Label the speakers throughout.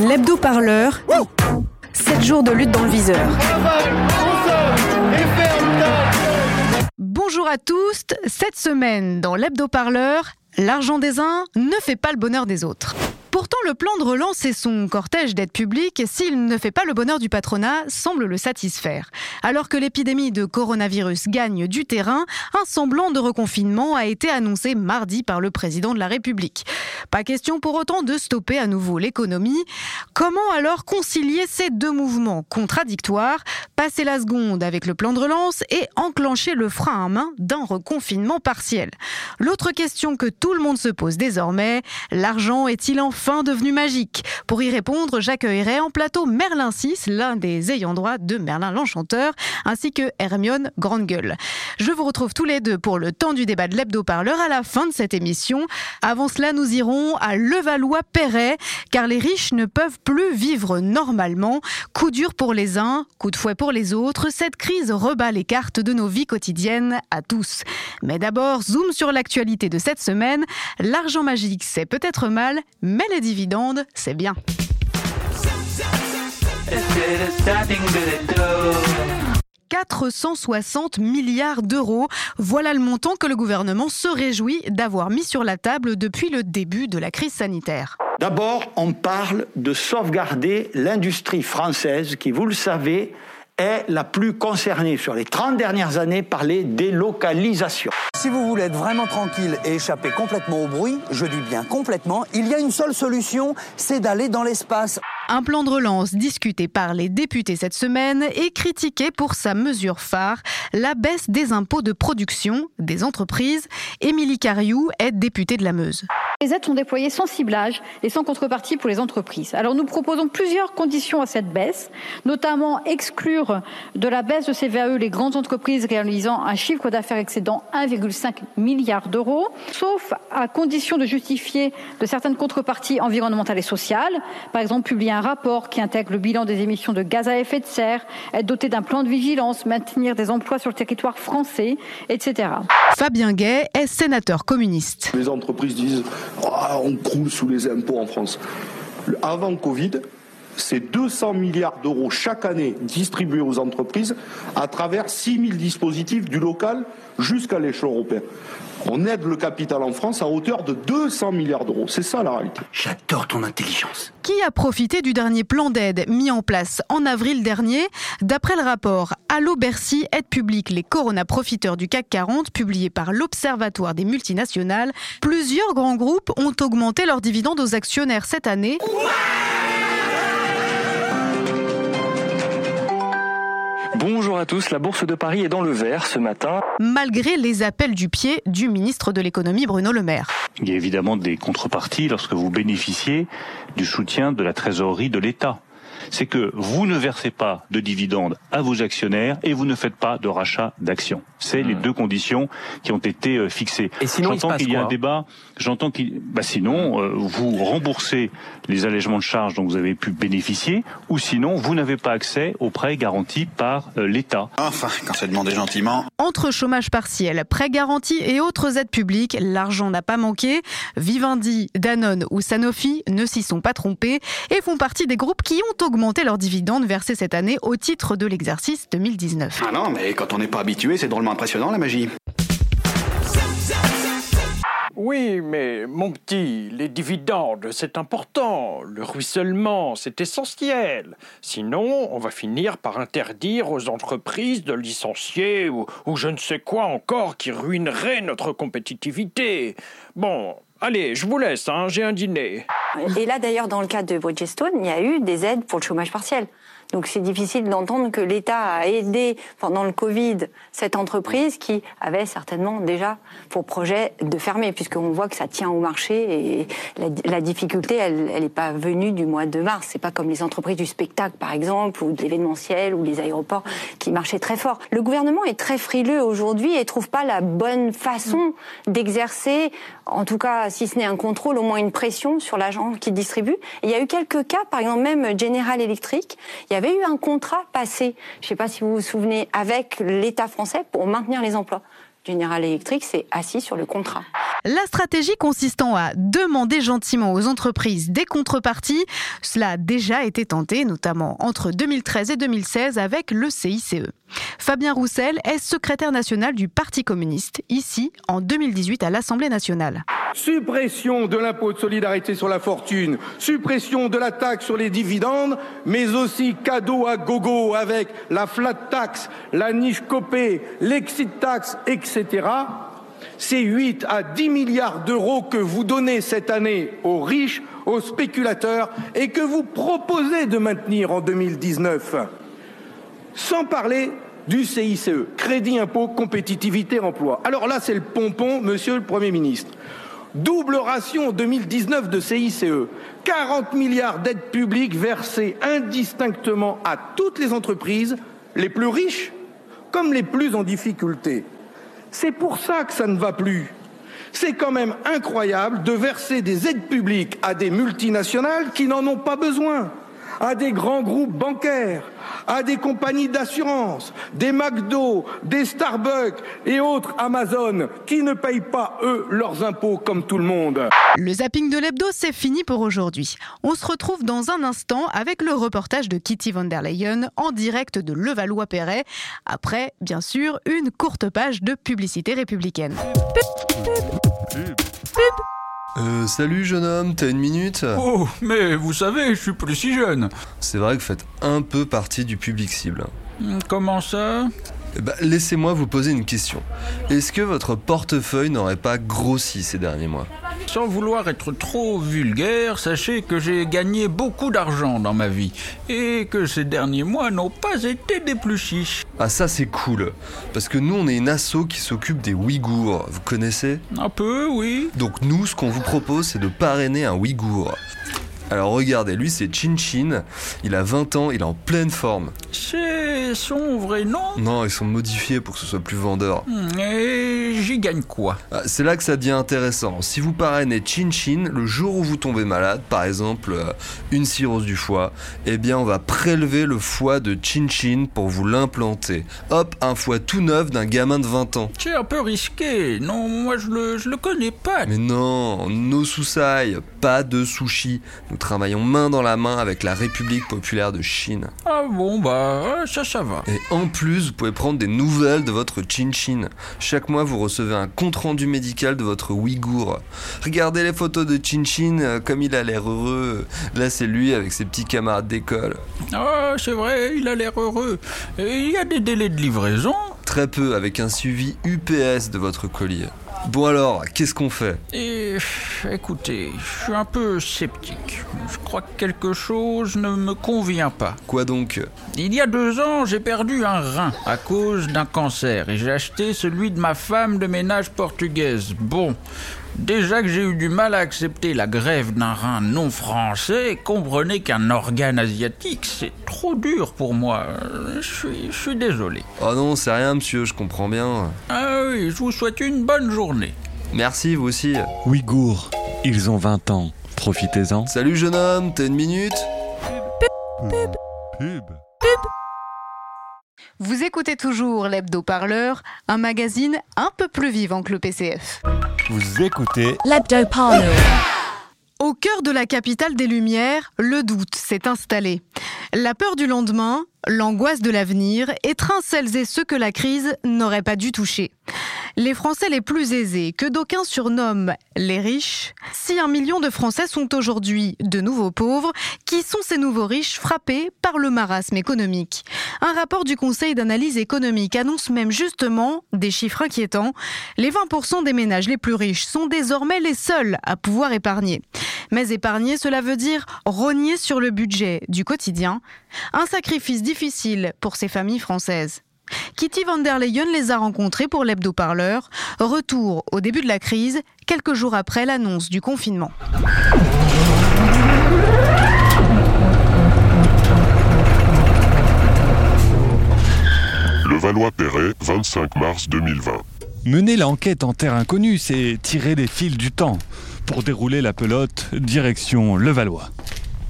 Speaker 1: L'hebdo-parleur. 7 jours de lutte dans le viseur. Bonjour à tous. Cette semaine, dans l'hebdo-parleur, l'argent des uns ne fait pas le bonheur des autres. Pourtant, le plan de relance et son cortège d'aide publique, s'il ne fait pas le bonheur du patronat, semble le satisfaire. Alors que l'épidémie de coronavirus gagne du terrain, un semblant de reconfinement a été annoncé mardi par le président de la République. Pas question pour autant de stopper à nouveau l'économie. Comment alors concilier ces deux mouvements contradictoires, passer la seconde avec le plan de relance et enclencher le frein à main d'un reconfinement partiel? L'autre question que tout le monde se pose désormais, l'argent est-il enfin fin devenu magique. Pour y répondre, j'accueillerai en plateau Merlin 6, l'un des ayants droit de Merlin l'Enchanteur, ainsi que Hermione Grande Gueule. Je vous retrouve tous les deux pour le temps du débat de l'hebdo-parleur à la fin de cette émission. Avant cela, nous irons à Levallois-Perret, car les riches ne peuvent plus vivre normalement. Coup dur pour les uns, coup de fouet pour les autres, cette crise rebat les cartes de nos vies quotidiennes à tous. Mais d'abord, zoom sur l'actualité de cette semaine. L'argent magique, c'est peut-être mal, mais les dividendes, c'est bien. « 460 milliards d'euros. Voilà le montant que le gouvernement se réjouit d'avoir mis sur la table depuis le début de la crise sanitaire.
Speaker 2: D'abord, on parle de sauvegarder l'industrie française qui, vous le savez, est la plus concernée sur les 30 dernières années par les délocalisations.
Speaker 3: Si vous voulez être vraiment tranquille et échapper complètement au bruit, je dis bien complètement, il y a une seule solution, c'est d'aller dans l'espace.
Speaker 1: Un plan de relance discuté par les députés cette semaine et critiqué pour sa mesure phare, la baisse des impôts de production des entreprises. Émilie Cariou est députée de la Meuse.
Speaker 4: Les aides sont déployées sans ciblage et sans contrepartie pour les entreprises. Alors nous proposons plusieurs conditions à cette baisse, notamment exclure de la baisse de CVAE les grandes entreprises réalisant un chiffre d'affaires excédant 1,5 milliard d'euros, sauf à condition de justifier de certaines contreparties environnementales et sociales, par exemple publier un rapport qui intègre le bilan des émissions de gaz à effet de serre, être doté d'un plan de vigilance, maintenir des emplois sur le territoire français, etc.
Speaker 1: Fabien Gay est sénateur communiste.
Speaker 5: Les entreprises disent ah, on croule sous les impôts en France. Avant Covid, c'est 200 milliards d'euros chaque année distribués aux entreprises à travers 6 000 dispositifs du local jusqu'à l'échelon européen. On aide le capital en France à hauteur de 200 milliards d'euros. C'est ça la réalité.
Speaker 3: J'adore ton intelligence.
Speaker 1: Qui a profité du dernier plan d'aide mis en place en avril dernier? D'après le rapport Allo Bercy, aide publique les Corona profiteurs du CAC 40, publié par l'Observatoire des multinationales, plusieurs grands groupes ont augmenté leurs dividendes aux actionnaires cette année.
Speaker 6: Bonjour à tous, la Bourse de Paris est dans le vert ce matin.
Speaker 1: Malgré les appels du pied du ministre de l'économie Bruno Le Maire.
Speaker 7: Il y a évidemment des contreparties lorsque vous bénéficiez du soutien de la trésorerie de l'État c'est que vous ne versez pas de dividendes à vos actionnaires et vous ne faites pas de rachat d'actions. C'est les hmm. deux conditions qui ont été euh, fixées.
Speaker 6: Et sinon,
Speaker 7: j'entends qu'il y a un débat. J'entends qu'il, bah sinon, euh, vous remboursez les allègements de charges dont vous avez pu bénéficier, ou sinon, vous n'avez pas accès aux prêts garantis par euh, l'État.
Speaker 8: Enfin, quand c'est demandé gentiment.
Speaker 1: Entre chômage partiel, prêts garantis et autres aides publiques, l'argent n'a pas manqué. Vivendi, Danone ou Sanofi ne s'y sont pas trompés et font partie des groupes qui ont augmenté leurs dividendes versés cette année au titre de l'exercice 2019.
Speaker 8: Ah non, mais quand on n'est pas habitué, c'est drôlement impressionnant la magie.
Speaker 9: Oui, mais mon petit, les dividendes, c'est important. Le ruissellement, c'est essentiel. Sinon, on va finir par interdire aux entreprises de licencier ou, je ne sais quoi encore qui ruinerait notre compétitivité. Bon, Allez, je vous laisse, hein, j'ai un dîner.
Speaker 10: Et là, d'ailleurs, dans le cas de Bridgestone, il y a eu des aides pour le chômage partiel. Donc c'est difficile d'entendre que l'État a aidé pendant le Covid cette entreprise qui avait certainement déjà pour projet de fermer, puisqu'on voit que ça tient au marché et la, difficulté, elle n'est pas venue du mois de mars. C'est pas comme les entreprises du spectacle, par exemple, ou de l'événementiel, ou les aéroports qui marchaient très fort. Le gouvernement est très frileux aujourd'hui et trouve pas la bonne façon d'exercer, en tout cas, si ce n'est un contrôle, au moins une pression sur l'agent qui distribue. il y a eu quelques cas, par exemple même General Electric, avait eu un contrat passé, je ne sais pas si vous vous souvenez, avec l'État français pour maintenir les emplois. General Electric s'est assis sur le contrat.
Speaker 1: La stratégie consistant à demander gentiment aux entreprises des contreparties, cela a déjà été tenté, notamment entre 2013 et 2016 avec le CICE. Fabien Roussel est secrétaire national du Parti communiste, ici en 2018 à l'Assemblée nationale.
Speaker 11: Suppression de l'impôt de solidarité sur la fortune, suppression de la taxe sur les dividendes, mais aussi cadeau à gogo avec la flat tax, la niche copée, l'exit tax, etc. C'est 8 à 10 milliards d'euros que vous donnez cette année aux riches, aux spéculateurs et que vous proposez de maintenir en 2019. Sans parler du CICE, Crédit Impôt Compétitivité Emploi. Alors là, c'est le pompon, monsieur le Premier ministre. Double ration en 2019 de CICE, 40 milliards d'aides publiques versées indistinctement à toutes les entreprises, les plus riches comme les plus en difficulté. C'est pour ça que ça ne va plus. C'est quand même incroyable de verser des aides publiques à des multinationales qui n'en ont pas besoin, à des grands groupes bancaires, à des compagnies d'assurance, des McDo, des Starbucks et autres Amazon qui ne payent pas, eux, leurs impôts comme tout le monde.
Speaker 1: Le zapping de l'hebdo, c'est fini pour aujourd'hui. On se retrouve dans un instant avec le reportage de Kitty van der Leyen en direct de Levallois-Perret. Après, bien sûr, une courte page de publicité républicaine.
Speaker 12: Euh, salut jeune homme, t'as une minute
Speaker 13: Oh, mais vous savez, je suis plus si jeune.
Speaker 12: C'est vrai que vous faites un peu partie du public cible.
Speaker 13: Comment ça?
Speaker 12: Eh ben, Laissez-moi vous poser une question. Est-ce que votre portefeuille n'aurait pas grossi ces derniers mois?
Speaker 13: Sans vouloir être trop vulgaire, sachez que j'ai gagné beaucoup d'argent dans ma vie et que ces derniers mois n'ont pas été des plus chiches.
Speaker 12: Ah ça c'est cool, parce que nous on est une asso qui s'occupe des Ouïghours, vous connaissez?
Speaker 13: Un peu, oui.
Speaker 12: Donc nous ce qu'on vous propose c'est de parrainer un Ouïghour. Alors regardez, lui c'est Chin Chin, il a 20 ans, il est en pleine forme.
Speaker 13: C'est son vrai nom
Speaker 12: Non, ils sont modifiés pour que ce soit plus vendeur.
Speaker 13: Hmm, Et j'y gagne quoi?
Speaker 12: Ah, C'est là que ça devient intéressant. Si vous parrainez Chin Chin, le jour où vous tombez malade, par exemple euh, une cirrhose du foie, eh bien on va prélever le foie de Chin Chin pour vous l'implanter. Hop, un foie tout neuf d'un gamin de 20 ans.
Speaker 13: C'est un peu risqué. Non, moi je le, je le connais pas.
Speaker 12: Mais non, no susai, pas de sushi. Nous travaillons main dans la main avec la République populaire de Chine.
Speaker 13: Ah bon, bah ça, ça va.
Speaker 12: Et en plus, vous pouvez prendre des nouvelles de votre Chin Chin. Chaque mois, vous recevez un compte-rendu médical de votre Ouïghour. Regardez les photos de Chin Chin, euh, comme il a l'air heureux. Là, c'est lui avec ses petits camarades d'école.
Speaker 13: Ah, c'est vrai, il a l'air heureux. Et il y a des délais de livraison
Speaker 12: Très peu, avec un suivi UPS de votre colis. Bon alors, qu'est-ce qu'on fait?
Speaker 13: Et écoutez, je suis un peu sceptique. Je crois que quelque chose ne me convient pas.
Speaker 12: Quoi donc?
Speaker 13: Il y a deux ans, j'ai perdu un rein à cause d'un cancer et j'ai acheté celui de ma femme de ménage portugaise. Bon, déjà que j'ai eu du mal à accepter la grève d'un rein non français, comprenez qu'un organe asiatique, c'est trop dur pour moi. Je suis, je suis désolé.
Speaker 12: Oh non, c'est rien monsieur, je comprends bien.
Speaker 13: Ah oui, je vous souhaite une bonne journée.
Speaker 12: Merci, vous aussi.
Speaker 14: Ouïghours, ils ont 20 ans. Profitez-en.
Speaker 12: Salut jeune homme, t'as une minute?
Speaker 14: Pub.
Speaker 1: Vous écoutez toujours l'Hebdo Parleur, un magazine un peu plus vivant que le PCF.
Speaker 14: Vous écoutez
Speaker 15: L'Hebdo Parleur.
Speaker 1: Au cœur de la capitale des Lumières, le doute s'est installé. La peur du lendemain, l'angoisse de l'avenir étreint celles et ceux que la crise n'aurait pas dû toucher. Les Français les plus aisés, que d'aucuns surnomment les riches, si un million de Français sont aujourd'hui de nouveaux pauvres, qui sont ces nouveaux riches frappés par le marasme économique? Un rapport du Conseil d'analyse économique annonce même justement des chiffres inquiétants. Les 20% des ménages les plus riches sont désormais les seuls à pouvoir épargner. Mais épargner, cela veut dire rogner sur le budget du quotidien, un sacrifice pour ces familles françaises. Kitty van der Leyen les a rencontrés pour l'hebdo-parleur. Retour au début de la crise, quelques jours après l'annonce du confinement.
Speaker 16: Le Valois-Perret, 25 mars 2020.
Speaker 14: Mener l'enquête en terre inconnue, c'est tirer les fils du temps. Pour dérouler la pelote, direction Levallois.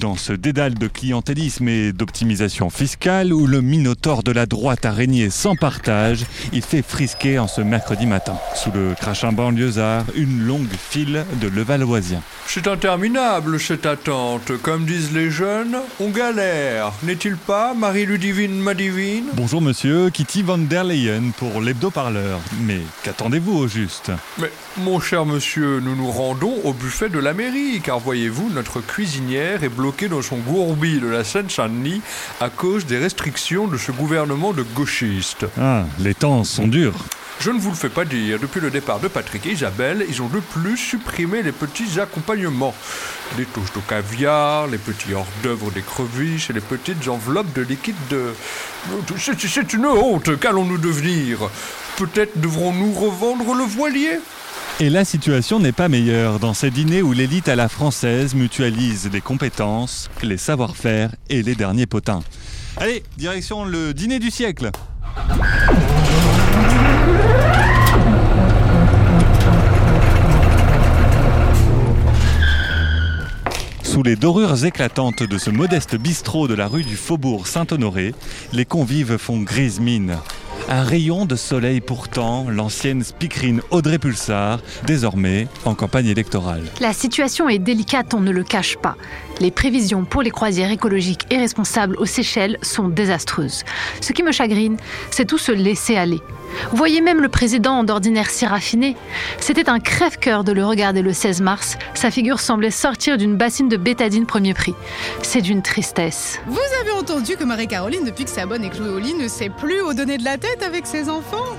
Speaker 14: Dans ce dédale de clientélisme et d'optimisation fiscale où le minotaure de la droite a régné sans partage, il fait frisquer en ce mercredi matin. Sous le crachin banlieusard, une longue file de Levalloisiens.
Speaker 15: C'est interminable cette attente. Comme disent les jeunes, on galère. N'est-il pas, Marie-Ludivine Madivine?
Speaker 14: Bonjour monsieur, Kitty van der Leyen pour l'hebdo-parleur. Mais qu'attendez-vous au juste?
Speaker 15: Mais, mon cher monsieur, nous nous rendons au buffet de la mairie, car voyez-vous, notre cuisinière est bloquée dans son gourbi de la Seine-Saint-Denis à cause des restrictions de ce gouvernement de gauchistes.
Speaker 14: Ah, les temps sont durs.
Speaker 15: Je ne vous le fais pas dire, depuis le départ de Patrick et Isabelle, ils ont de plus supprimé les petits accompagnements. Les touches de caviar, les petits hors-d'œuvre d'écrevisses et les petites enveloppes de liquide de... C'est c'est une honte, qu'allons-nous devenir? Peut-être devrons-nous revendre le voilier?
Speaker 14: Et la situation n'est pas meilleure dans ces dîners où l'élite à la française mutualise les compétences, les savoir-faire et les derniers potins. Allez, direction le dîner du siècle Sous les dorures éclatantes de ce modeste bistrot de la rue du Faubourg Saint-Honoré, les convives font grise mine. Un rayon de soleil pourtant, l'ancienne speakerine Audrey Pulsar, désormais en campagne électorale.
Speaker 17: La situation est délicate, on ne le cache pas. Les prévisions pour les croisières écologiques et responsables aux Seychelles sont désastreuses. Ce qui me chagrine, c'est tout se laisser aller. Vous voyez même le président d'ordinaire si raffiné. C'était un crève-cœur de le regarder le 16 mars. Sa figure semblait sortir d'une bassine de bétadine premier prix. C'est d'une tristesse.
Speaker 1: Vous avez entendu que Marie-Caroline, depuis que Sabonne est clouée au lit, ne sait plus où donner de la tête avec ses enfants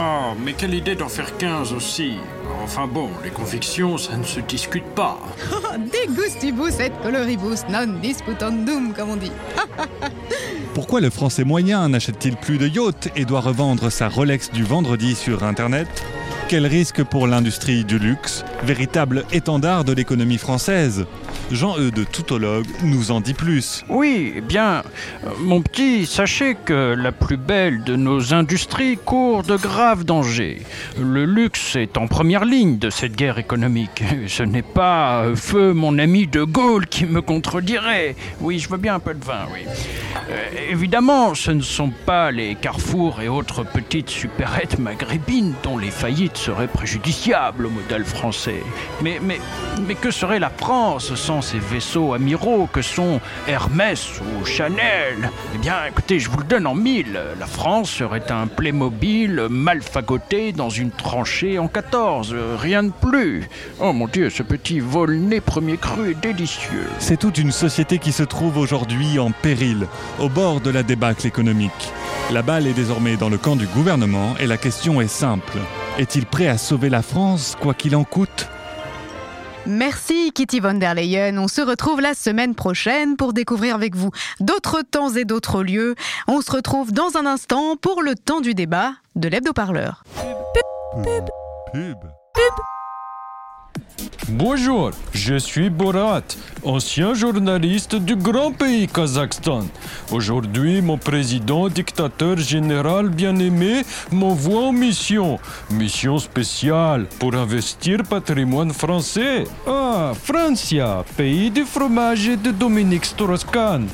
Speaker 9: Oh, mais quelle idée d'en faire 15 aussi. Enfin bon, les convictions, ça ne se discute pas.
Speaker 1: De gustibus et coloribus non disputandum, comme on dit.
Speaker 14: Pourquoi le français moyen n'achète-t-il plus de yachts et doit revendre sa Rolex du vendredi sur Internet? Quel risque pour l'industrie du luxe, véritable étendard de l'économie française? Jean-Eudes Toutologue nous en dit plus.
Speaker 9: Oui, eh bien, euh, mon petit, sachez que la plus belle de nos industries court de graves dangers. Le luxe est en première ligne de cette guerre économique. Ce n'est pas euh, feu mon ami de Gaulle qui me contredirait. Oui, je veux bien un peu de vin, oui. Euh, évidemment, ce ne sont pas les carrefours et autres petites supérettes maghrébines dont les faillites seraient préjudiciables au modèle français. Mais, mais, mais que serait la France sans ces vaisseaux amiraux que sont Hermès ou Chanel Eh bien, écoutez, je vous le donne en mille. La France serait un Playmobil mal fagoté dans une tranchée en 14. Rien de plus. Oh mon Dieu, ce petit vol-nez premier cru est délicieux.
Speaker 14: C'est toute une société qui se trouve aujourd'hui en péril, au bord de la débâcle économique. La balle est désormais dans le camp du gouvernement et la question est simple. Est-il prêt à sauver la France, quoi qu'il en coûte?
Speaker 1: Merci Kitty von der Leyen. On se retrouve la semaine prochaine pour découvrir avec vous d'autres temps et d'autres lieux. On se retrouve dans un instant pour le temps du débat de l'hebdo-parleur.
Speaker 14: Pub. Pub.
Speaker 18: Bonjour, je suis Borat, ancien journaliste du grand pays Kazakhstan. Aujourd'hui, mon président dictateur général bien-aimé m'envoie en mission. Mission spéciale pour investir patrimoine français. Ah, Francia, pays du fromage de Dominique Strauss-Kahn.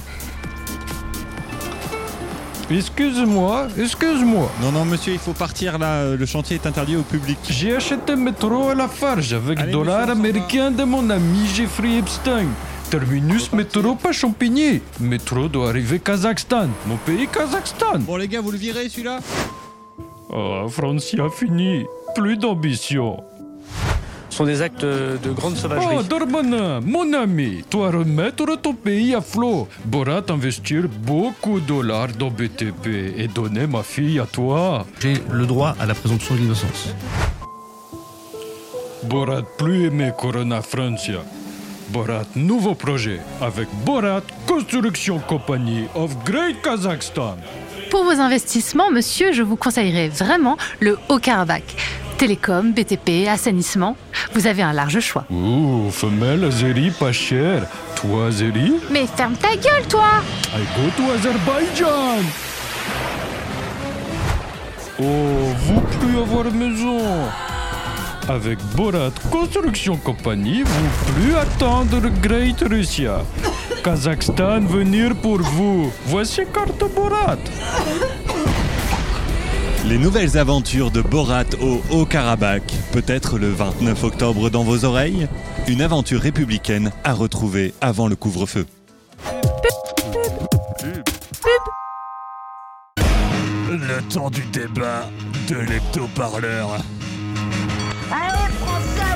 Speaker 18: Excuse-moi, excuse-moi.
Speaker 14: Non, non, monsieur, il faut partir là. Le chantier est interdit au public.
Speaker 18: J'ai acheté métro à la farge avec
Speaker 14: Allez,
Speaker 18: dollars américains de mon ami Jeffrey Epstein. Terminus métro pas Champigny. Métro doit arriver Kazakhstan. Mon pays Kazakhstan.
Speaker 14: Bon, les gars, vous le virez celui-là?
Speaker 18: Ah, Francia fini. Plus d'ambition.
Speaker 19: Sont des actes de grande sauvagerie.
Speaker 18: Oh, Darmanin, mon ami, toi remettre ton pays à flot. Borat investir beaucoup de dollars dans BTP et donner ma fille à toi.
Speaker 19: J'ai le droit à la présomption d'innocence.
Speaker 18: Borat plus aimé Corona Francia. Borat nouveau projet avec Borat Construction Company of Great Kazakhstan.
Speaker 17: Pour vos investissements, monsieur, je vous conseillerais vraiment le Haut-Karabakh. Télécom, BTP, assainissement, vous avez un large choix.
Speaker 18: Ouh, femelle Azeri pas cher. Toi Azeri
Speaker 17: Mais ferme ta gueule, toi
Speaker 18: I go to Azerbaïdjan. Oh, vous plus avoir maison. Avec Borat Construction Company, vous plus attendre Great Russia. Kazakhstan venir pour vous. Voici carte Borat.
Speaker 14: Les nouvelles aventures de Borat au Haut-Karabakh, peut-être le 29 octobre dans vos oreilles? Une aventure républicaine à retrouver avant le couvre-feu.
Speaker 20: Le temps du débat de l'hebdo-parleur.
Speaker 21: Allez, française,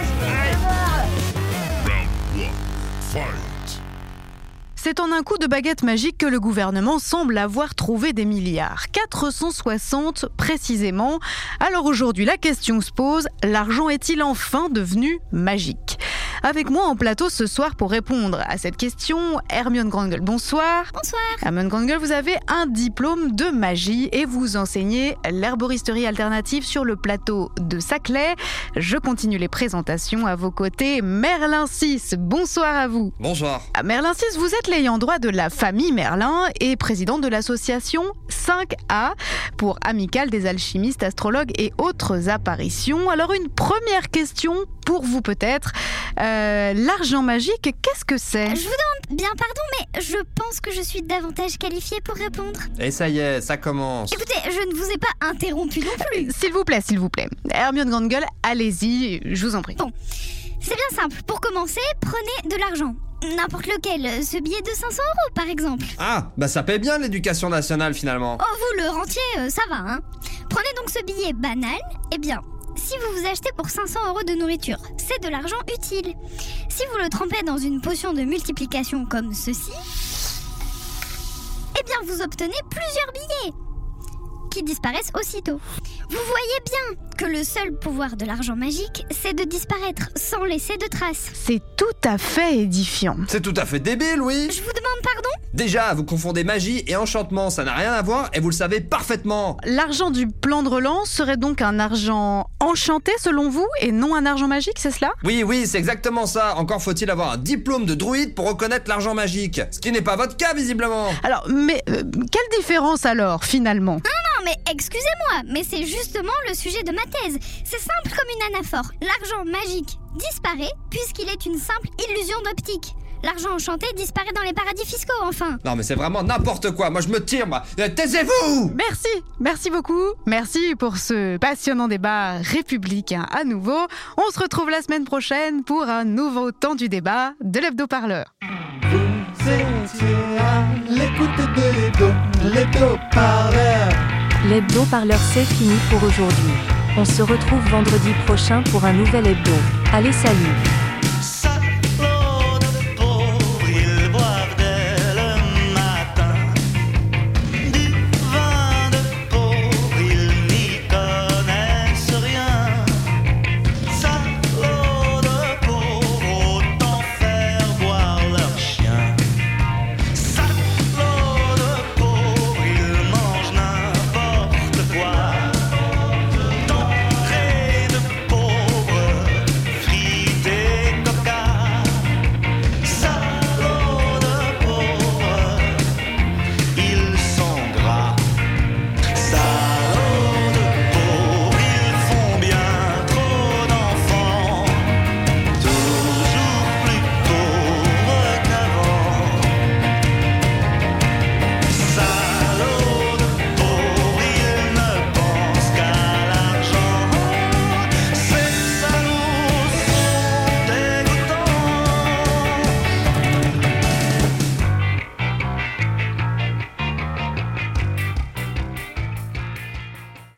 Speaker 1: C'est en un coup de baguette magique que le gouvernement semble avoir trouvé des milliards. 460 précisément. Alors aujourd'hui, la question se pose, l'argent est-il enfin devenu magique? Avec moi en plateau ce soir pour répondre à cette question, Hermione Grangel, bonsoir.
Speaker 22: Bonsoir.
Speaker 1: Hermione Grangel, vous avez un diplôme de magie et vous enseignez l'herboristerie alternative sur le plateau de Saclay. Je continue les présentations à vos côtés. Merlin 6, bonsoir à vous.
Speaker 12: Bonsoir.
Speaker 1: À Merlin 6, vous êtes l'ayant droit de la famille Merlin et président de l'association 5A pour Amicale des alchimistes, astrologues et autres apparitions. Alors une première question pour vous peut-être. Euh, L'argent magique, qu'est-ce que c'est
Speaker 22: Je vous demande bien pardon, mais je pense que je suis davantage qualifiée pour répondre.
Speaker 12: Et ça y est, ça commence.
Speaker 22: Écoutez, je ne vous ai pas interrompu non plus.
Speaker 1: S'il vous plaît, s'il vous plaît. Hermione Grande Gueule, allez-y, je vous en prie.
Speaker 22: Bon, c'est bien simple. Pour commencer, prenez de l'argent. N'importe lequel, ce billet de 500 euros par exemple.
Speaker 12: Ah, bah ça paie bien l'éducation nationale finalement.
Speaker 22: Oh, vous, le rentier, euh, ça va, hein. Prenez donc ce billet banal. Eh bien, si vous vous achetez pour 500 euros de nourriture, c'est de l'argent utile. Si vous le trempez dans une potion de multiplication comme ceci, eh bien vous obtenez plusieurs billets qui disparaissent aussitôt. Vous voyez bien que le seul pouvoir de l'argent magique, c'est de disparaître sans laisser de traces.
Speaker 1: C'est tout à fait édifiant.
Speaker 12: C'est tout à fait débile, oui.
Speaker 22: Je vous demande pardon?
Speaker 12: Déjà, vous confondez magie et enchantement, ça n'a rien à voir et vous le savez parfaitement.
Speaker 1: L'argent du plan de relance serait donc un argent enchanté selon vous et non un argent magique, c'est cela?
Speaker 12: Oui, oui, c'est exactement ça. Encore faut-il avoir un diplôme de druide pour reconnaître l'argent magique. Ce qui n'est pas votre cas, visiblement.
Speaker 1: Alors, mais euh, quelle différence alors, finalement?
Speaker 22: Mais excusez-moi, mais c'est justement le sujet de ma thèse. C'est simple comme une anaphore. L'argent magique disparaît puisqu'il est une simple illusion d'optique. L'argent enchanté disparaît dans les paradis fiscaux, enfin.
Speaker 12: Non, mais c'est vraiment n'importe quoi. Moi, je me tire, moi. Euh, Taisez-vous
Speaker 1: Merci, merci beaucoup. Merci pour ce passionnant débat républicain à nouveau. On se retrouve la semaine prochaine pour un nouveau temps du débat de l'hebdo-parleur.
Speaker 23: l'écoute de l'hebdo, l'hebdo-parleur.
Speaker 24: L'hebdo-parleur, c'est fini pour aujourd'hui. On se retrouve vendredi prochain pour un nouvel hebdo. Allez, salut